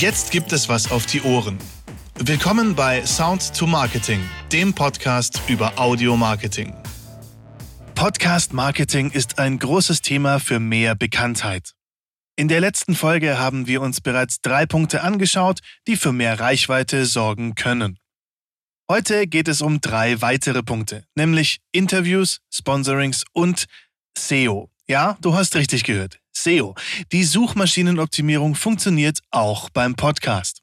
Jetzt gibt es was auf die Ohren. Willkommen bei Sound to Marketing, dem Podcast über Audio-Marketing. Podcast-Marketing ist ein großes Thema für mehr Bekanntheit. In der letzten Folge haben wir uns bereits drei Punkte angeschaut, die für mehr Reichweite sorgen können. Heute geht es um drei weitere Punkte, nämlich Interviews, Sponsorings und SEO. Ja, du hast richtig gehört. SEO. Die Suchmaschinenoptimierung funktioniert auch beim Podcast.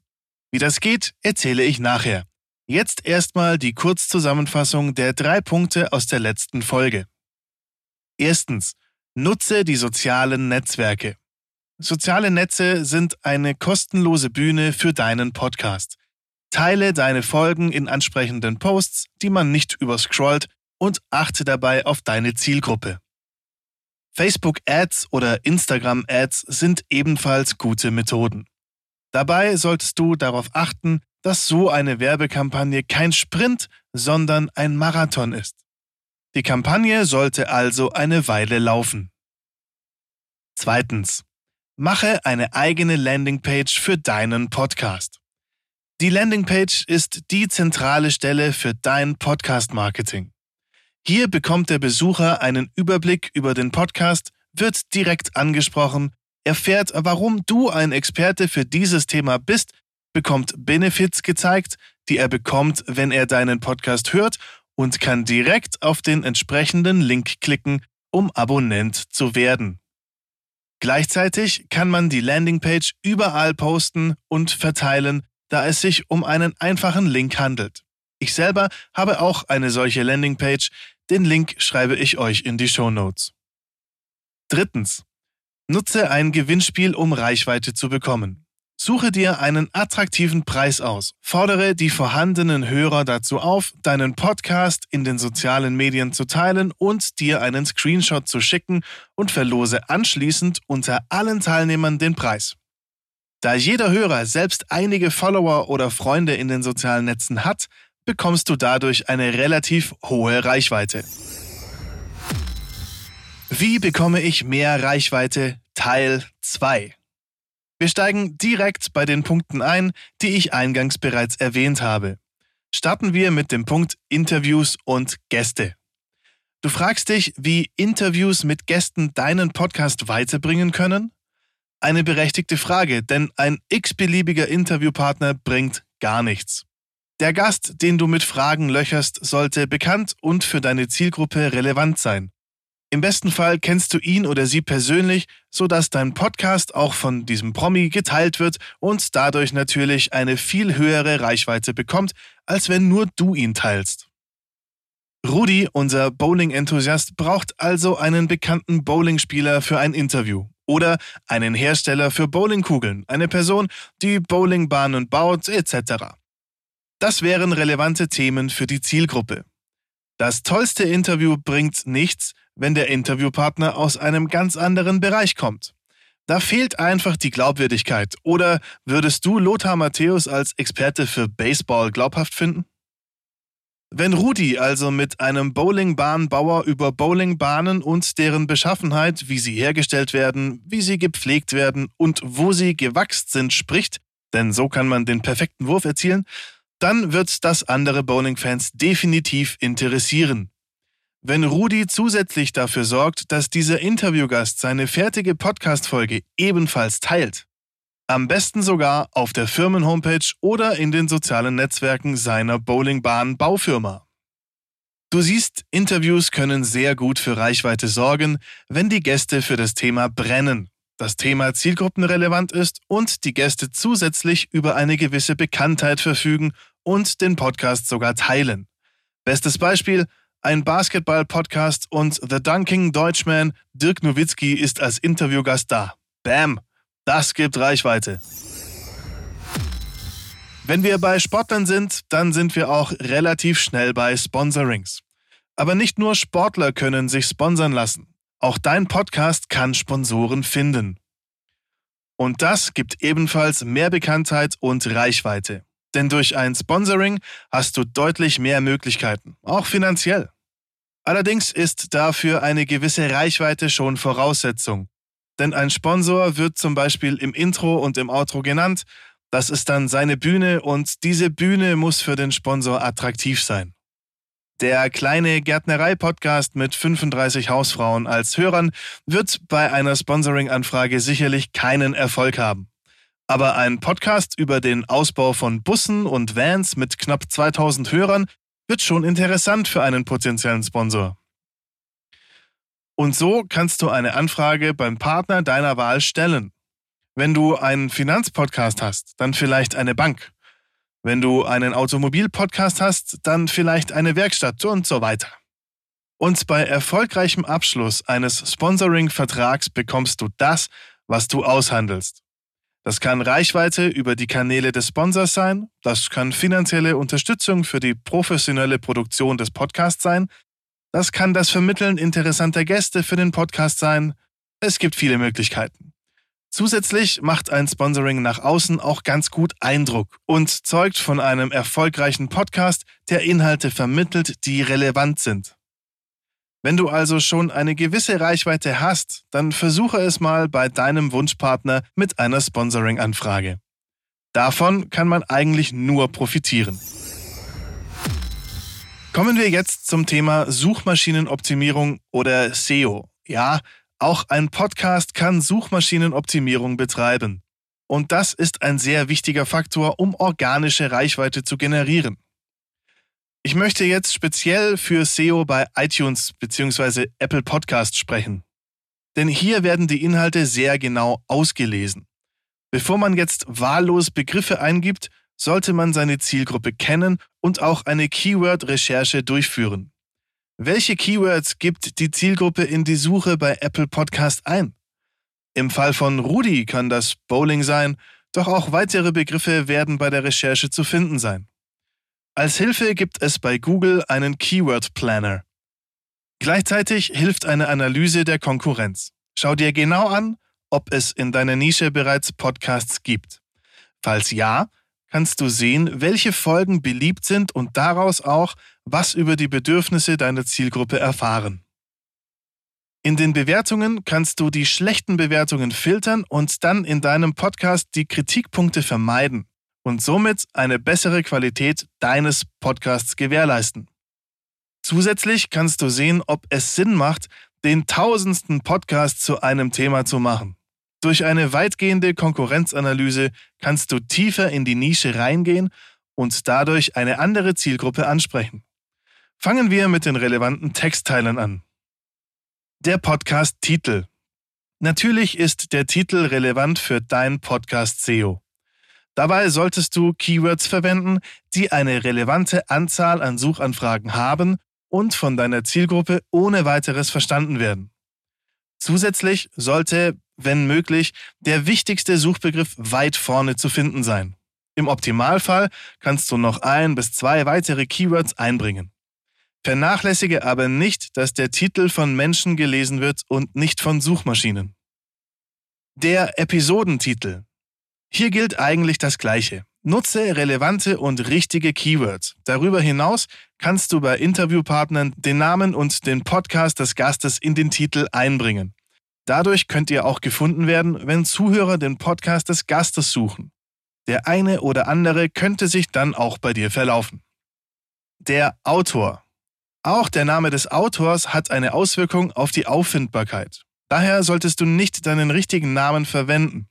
Wie das geht, erzähle ich nachher. Jetzt erstmal die Kurzzusammenfassung der drei Punkte aus der letzten Folge. Erstens. Nutze die sozialen Netzwerke. Soziale Netze sind eine kostenlose Bühne für deinen Podcast. Teile deine Folgen in ansprechenden Posts, die man nicht überscrollt und achte dabei auf deine Zielgruppe. Facebook Ads oder Instagram Ads sind ebenfalls gute Methoden. Dabei solltest du darauf achten, dass so eine Werbekampagne kein Sprint, sondern ein Marathon ist. Die Kampagne sollte also eine Weile laufen. Zweitens. Mache eine eigene Landingpage für deinen Podcast. Die Landingpage ist die zentrale Stelle für dein Podcast-Marketing. Hier bekommt der Besucher einen Überblick über den Podcast, wird direkt angesprochen, erfährt, warum du ein Experte für dieses Thema bist, bekommt Benefits gezeigt, die er bekommt, wenn er deinen Podcast hört und kann direkt auf den entsprechenden Link klicken, um Abonnent zu werden. Gleichzeitig kann man die Landingpage überall posten und verteilen, da es sich um einen einfachen Link handelt. Ich selber habe auch eine solche Landingpage, den Link schreibe ich euch in die Show Notes. Drittens. Nutze ein Gewinnspiel, um Reichweite zu bekommen. Suche dir einen attraktiven Preis aus. Fordere die vorhandenen Hörer dazu auf, deinen Podcast in den sozialen Medien zu teilen und dir einen Screenshot zu schicken und verlose anschließend unter allen Teilnehmern den Preis. Da jeder Hörer selbst einige Follower oder Freunde in den sozialen Netzen hat, bekommst du dadurch eine relativ hohe Reichweite. Wie bekomme ich mehr Reichweite? Teil 2. Wir steigen direkt bei den Punkten ein, die ich eingangs bereits erwähnt habe. Starten wir mit dem Punkt Interviews und Gäste. Du fragst dich, wie Interviews mit Gästen deinen Podcast weiterbringen können? Eine berechtigte Frage, denn ein x-beliebiger Interviewpartner bringt gar nichts. Der Gast, den du mit Fragen löcherst, sollte bekannt und für deine Zielgruppe relevant sein. Im besten Fall kennst du ihn oder sie persönlich, sodass dein Podcast auch von diesem Promi geteilt wird und dadurch natürlich eine viel höhere Reichweite bekommt, als wenn nur du ihn teilst. Rudi, unser Bowling-Enthusiast, braucht also einen bekannten Bowlingspieler für ein Interview oder einen Hersteller für Bowlingkugeln, eine Person, die Bowlingbahnen baut, etc. Das wären relevante Themen für die Zielgruppe. Das tollste Interview bringt nichts, wenn der Interviewpartner aus einem ganz anderen Bereich kommt. Da fehlt einfach die Glaubwürdigkeit. Oder würdest du Lothar Matthäus als Experte für Baseball glaubhaft finden? Wenn Rudi also mit einem Bowlingbahnbauer über Bowlingbahnen und deren Beschaffenheit, wie sie hergestellt werden, wie sie gepflegt werden und wo sie gewachst sind, spricht, denn so kann man den perfekten Wurf erzielen, dann wird das andere Bowling-Fans definitiv interessieren. Wenn Rudi zusätzlich dafür sorgt, dass dieser Interviewgast seine fertige Podcast-Folge ebenfalls teilt, am besten sogar auf der Firmenhomepage oder in den sozialen Netzwerken seiner Bowlingbahn-Baufirma. Du siehst, Interviews können sehr gut für Reichweite sorgen, wenn die Gäste für das Thema brennen das Thema zielgruppenrelevant ist und die Gäste zusätzlich über eine gewisse Bekanntheit verfügen und den Podcast sogar teilen. Bestes Beispiel, ein Basketball-Podcast und The Dunking Deutschman Dirk Nowitzki ist als Interviewgast da. Bam! Das gibt Reichweite. Wenn wir bei Sportlern sind, dann sind wir auch relativ schnell bei Sponsorings. Aber nicht nur Sportler können sich sponsern lassen. Auch dein Podcast kann Sponsoren finden. Und das gibt ebenfalls mehr Bekanntheit und Reichweite. Denn durch ein Sponsoring hast du deutlich mehr Möglichkeiten, auch finanziell. Allerdings ist dafür eine gewisse Reichweite schon Voraussetzung. Denn ein Sponsor wird zum Beispiel im Intro und im Outro genannt, Das ist dann seine Bühne und diese Bühne muss für den Sponsor attraktiv sein. Der kleine Gärtnerei-Podcast mit 35 Hausfrauen als Hörern wird bei einer Sponsoring-Anfrage sicherlich keinen Erfolg haben. Aber ein Podcast über den Ausbau von Bussen und Vans mit knapp 2000 Hörern wird schon interessant für einen potenziellen Sponsor. Und so kannst du eine Anfrage beim Partner deiner Wahl stellen. Wenn du einen Finanzpodcast hast, dann vielleicht eine Bank. Wenn du einen Automobilpodcast hast, dann vielleicht eine Werkstatt und so weiter. Und bei erfolgreichem Abschluss eines Sponsoring-Vertrags bekommst du das, was du aushandelst. Das kann Reichweite über die Kanäle des Sponsors sein, das kann finanzielle Unterstützung für die professionelle Produktion des Podcasts sein, das kann das Vermitteln interessanter Gäste für den Podcast sein. Es gibt viele Möglichkeiten. Zusätzlich macht ein Sponsoring nach außen auch ganz gut Eindruck und zeugt von einem erfolgreichen Podcast, der Inhalte vermittelt, die relevant sind. Wenn du also schon eine gewisse Reichweite hast, dann versuche es mal bei deinem Wunschpartner mit einer Sponsoring-Anfrage. Davon kann man eigentlich nur profitieren. Kommen wir jetzt zum Thema Suchmaschinenoptimierung oder SEO. Ja, auch ein Podcast kann Suchmaschinenoptimierung betreiben. Und das ist ein sehr wichtiger Faktor, um organische Reichweite zu generieren. Ich möchte jetzt speziell für SEO bei iTunes bzw. Apple Podcast sprechen. Denn hier werden die Inhalte sehr genau ausgelesen. Bevor man jetzt wahllos Begriffe eingibt, sollte man seine Zielgruppe kennen und auch eine Keyword-Recherche durchführen. Welche Keywords gibt die Zielgruppe in die Suche bei Apple Podcast ein? Im Fall von Rudi kann das Bowling sein, doch auch weitere Begriffe werden bei der Recherche zu finden sein. Als Hilfe gibt es bei Google einen Keyword Planner. Gleichzeitig hilft eine Analyse der Konkurrenz. Schau dir genau an, ob es in deiner Nische bereits Podcasts gibt. Falls ja, kannst du sehen, welche Folgen beliebt sind und daraus auch, was über die Bedürfnisse deiner Zielgruppe erfahren. In den Bewertungen kannst du die schlechten Bewertungen filtern und dann in deinem Podcast die Kritikpunkte vermeiden und somit eine bessere Qualität deines Podcasts gewährleisten. Zusätzlich kannst du sehen, ob es Sinn macht, den tausendsten Podcast zu einem Thema zu machen. Durch eine weitgehende Konkurrenzanalyse kannst du tiefer in die Nische reingehen und dadurch eine andere Zielgruppe ansprechen. Fangen wir mit den relevanten Textteilen an. Der Podcast-Titel. Natürlich ist der Titel relevant für dein Podcast SEO. Dabei solltest du Keywords verwenden, die eine relevante Anzahl an Suchanfragen haben und von deiner Zielgruppe ohne weiteres verstanden werden. Zusätzlich sollte wenn möglich, der wichtigste Suchbegriff weit vorne zu finden sein. Im Optimalfall kannst du noch ein bis zwei weitere Keywords einbringen. Vernachlässige aber nicht, dass der Titel von Menschen gelesen wird und nicht von Suchmaschinen. Der Episodentitel. Hier gilt eigentlich das Gleiche. Nutze relevante und richtige Keywords. Darüber hinaus kannst du bei Interviewpartnern den Namen und den Podcast des Gastes in den Titel einbringen. Dadurch könnt ihr auch gefunden werden, wenn Zuhörer den Podcast des Gastes suchen. Der eine oder andere könnte sich dann auch bei dir verlaufen. Der Autor. Auch der Name des Autors hat eine Auswirkung auf die Auffindbarkeit. Daher solltest du nicht deinen richtigen Namen verwenden.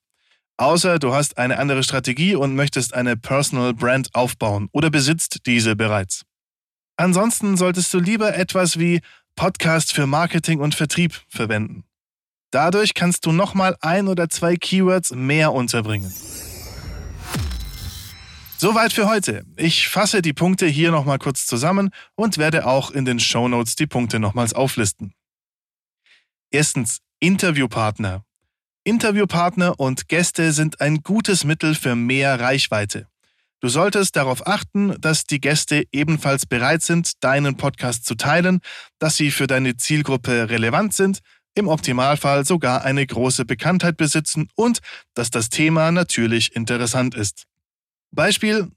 Außer du hast eine andere Strategie und möchtest eine Personal Brand aufbauen oder besitzt diese bereits. Ansonsten solltest du lieber etwas wie Podcast für Marketing und Vertrieb verwenden. Dadurch kannst du nochmal ein oder zwei Keywords mehr unterbringen. Soweit für heute. Ich fasse die Punkte hier nochmal kurz zusammen und werde auch in den Show Notes die Punkte nochmals auflisten. Erstens, Interviewpartner. Interviewpartner und Gäste sind ein gutes Mittel für mehr Reichweite. Du solltest darauf achten, dass die Gäste ebenfalls bereit sind, deinen Podcast zu teilen, dass sie für deine Zielgruppe relevant sind im Optimalfall sogar eine große Bekanntheit besitzen und dass das Thema natürlich interessant ist. Beispiel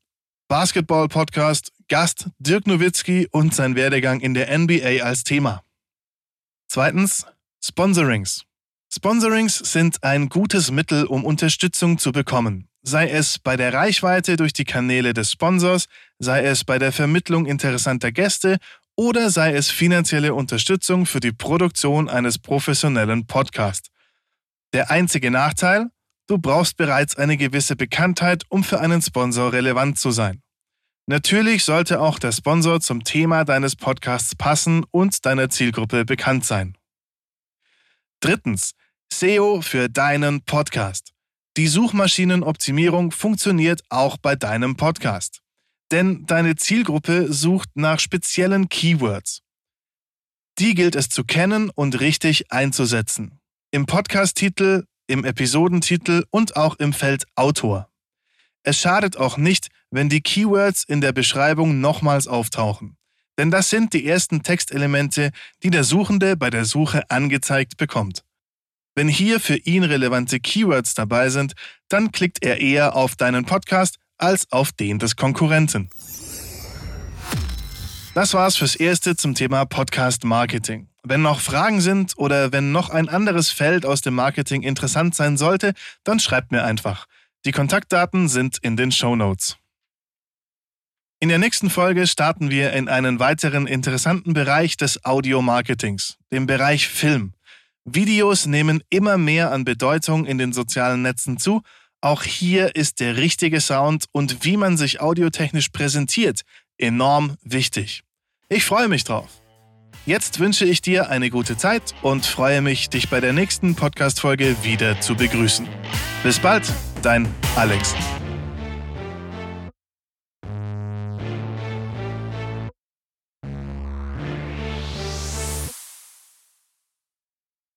Basketball-Podcast, Gast Dirk Nowitzki und sein Werdegang in der NBA als Thema. Zweitens Sponsorings. Sponsorings sind ein gutes Mittel, um Unterstützung zu bekommen. Sei es bei der Reichweite durch die Kanäle des Sponsors, sei es bei der Vermittlung interessanter Gäste oder sei es finanzielle Unterstützung für die Produktion eines professionellen Podcasts. Der einzige Nachteil? Du brauchst bereits eine gewisse Bekanntheit, um für einen Sponsor relevant zu sein. Natürlich sollte auch der Sponsor zum Thema deines Podcasts passen und deiner Zielgruppe bekannt sein. Drittens, SEO für deinen Podcast. Die Suchmaschinenoptimierung funktioniert auch bei deinem Podcast. Denn deine Zielgruppe sucht nach speziellen Keywords. Die gilt es zu kennen und richtig einzusetzen. Im Podcast-Titel, im Episodentitel und auch im Feld Autor. Es schadet auch nicht, wenn die Keywords in der Beschreibung nochmals auftauchen. Denn das sind die ersten Textelemente, die der Suchende bei der Suche angezeigt bekommt. Wenn hier für ihn relevante Keywords dabei sind, dann klickt er eher auf deinen Podcast als auf den des Konkurrenten. Das war's fürs Erste zum Thema Podcast Marketing. Wenn noch Fragen sind oder wenn noch ein anderes Feld aus dem Marketing interessant sein sollte, dann schreibt mir einfach. Die Kontaktdaten sind in den Show Notes. In der nächsten Folge starten wir in einen weiteren interessanten Bereich des Audio-Marketings, dem Bereich Film. Videos nehmen immer mehr an Bedeutung in den sozialen Netzen zu. Auch hier ist der richtige Sound und wie man sich audiotechnisch präsentiert enorm wichtig. Ich freue mich drauf. Jetzt wünsche ich dir eine gute Zeit und freue mich, dich bei der nächsten Podcast-Folge wieder zu begrüßen. Bis bald, dein Alex.